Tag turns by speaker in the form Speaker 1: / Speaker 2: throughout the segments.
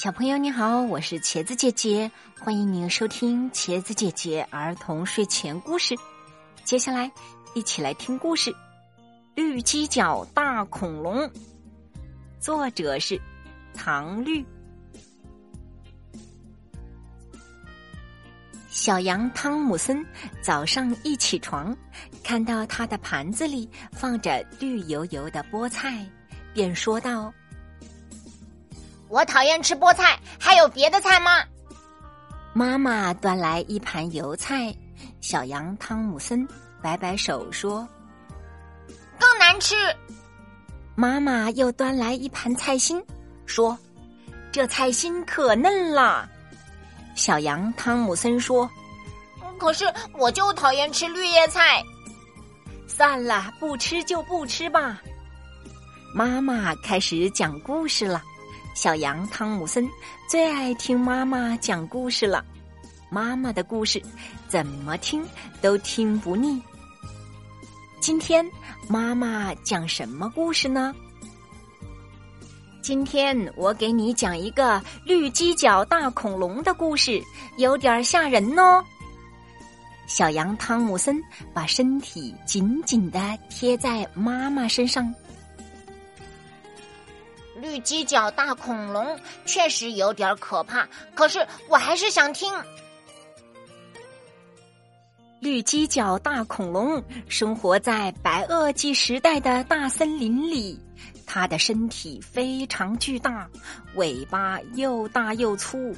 Speaker 1: 小朋友你好，我是茄子姐姐，欢迎您收听茄子姐姐儿童睡前故事。接下来一起来听故事《绿犄角大恐龙》，作者是唐绿。小羊汤姆森早上一起床，看到他的盘子里放着绿油油的菠菜，便说道。
Speaker 2: 我讨厌吃菠菜，还有别的菜吗？
Speaker 1: 妈妈端来一盘油菜，小羊汤姆森摆摆手说：“
Speaker 2: 更难吃。”
Speaker 1: 妈妈又端来一盘菜心，说：“这菜心可嫩了。”小羊汤姆森说：“
Speaker 2: 可是我就讨厌吃绿叶菜。”
Speaker 1: 算了，不吃就不吃吧。妈妈开始讲故事了。小羊汤姆森最爱听妈妈讲故事了，妈妈的故事怎么听都听不腻。今天妈妈讲什么故事呢？今天我给你讲一个绿犄角大恐龙的故事，有点吓人哦。小羊汤姆森把身体紧紧的贴在妈妈身上。
Speaker 2: 绿犄角大恐龙确实有点可怕，可是我还是想听。
Speaker 1: 绿犄角大恐龙生活在白垩纪时代的大森林里，它的身体非常巨大，尾巴又大又粗，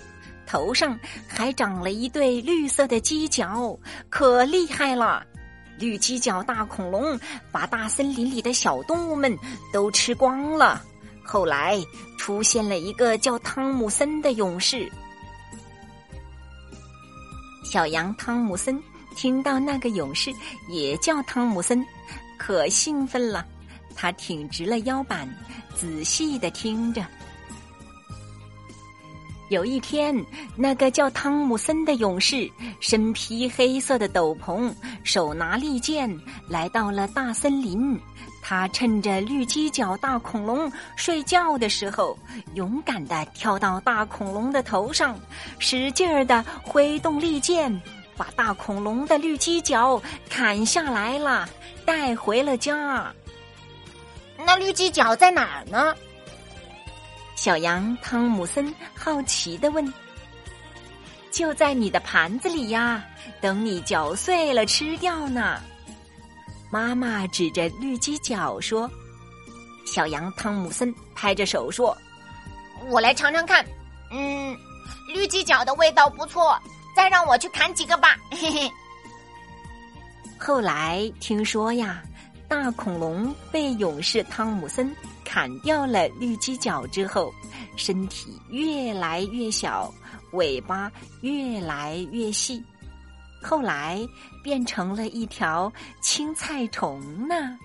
Speaker 1: 头上还长了一对绿色的犄角，可厉害了！绿犄角大恐龙把大森林里的小动物们都吃光了。后来出现了一个叫汤姆森的勇士。小羊汤姆森听到那个勇士也叫汤姆森，可兴奋了。他挺直了腰板，仔细的听着。有一天，那个叫汤姆森的勇士身披黑色的斗篷，手拿利剑，来到了大森林。他趁着绿犄角大恐龙睡觉的时候，勇敢地跳到大恐龙的头上，使劲儿地挥动利剑，把大恐龙的绿犄角砍下来了，带回了家。
Speaker 2: 那绿犄角在哪儿呢？
Speaker 1: 小羊汤姆森好奇的问。就在你的盘子里呀，等你嚼碎了吃掉呢。妈妈指着绿鸡脚说：“小羊汤姆森拍着手说，
Speaker 2: 我来尝尝看。嗯，绿鸡脚的味道不错，再让我去砍几个吧。”嘿嘿。
Speaker 1: 后来听说呀，大恐龙被勇士汤姆森砍掉了绿犄角之后，身体越来越小，尾巴越来越细。后来变成了一条青菜虫呢。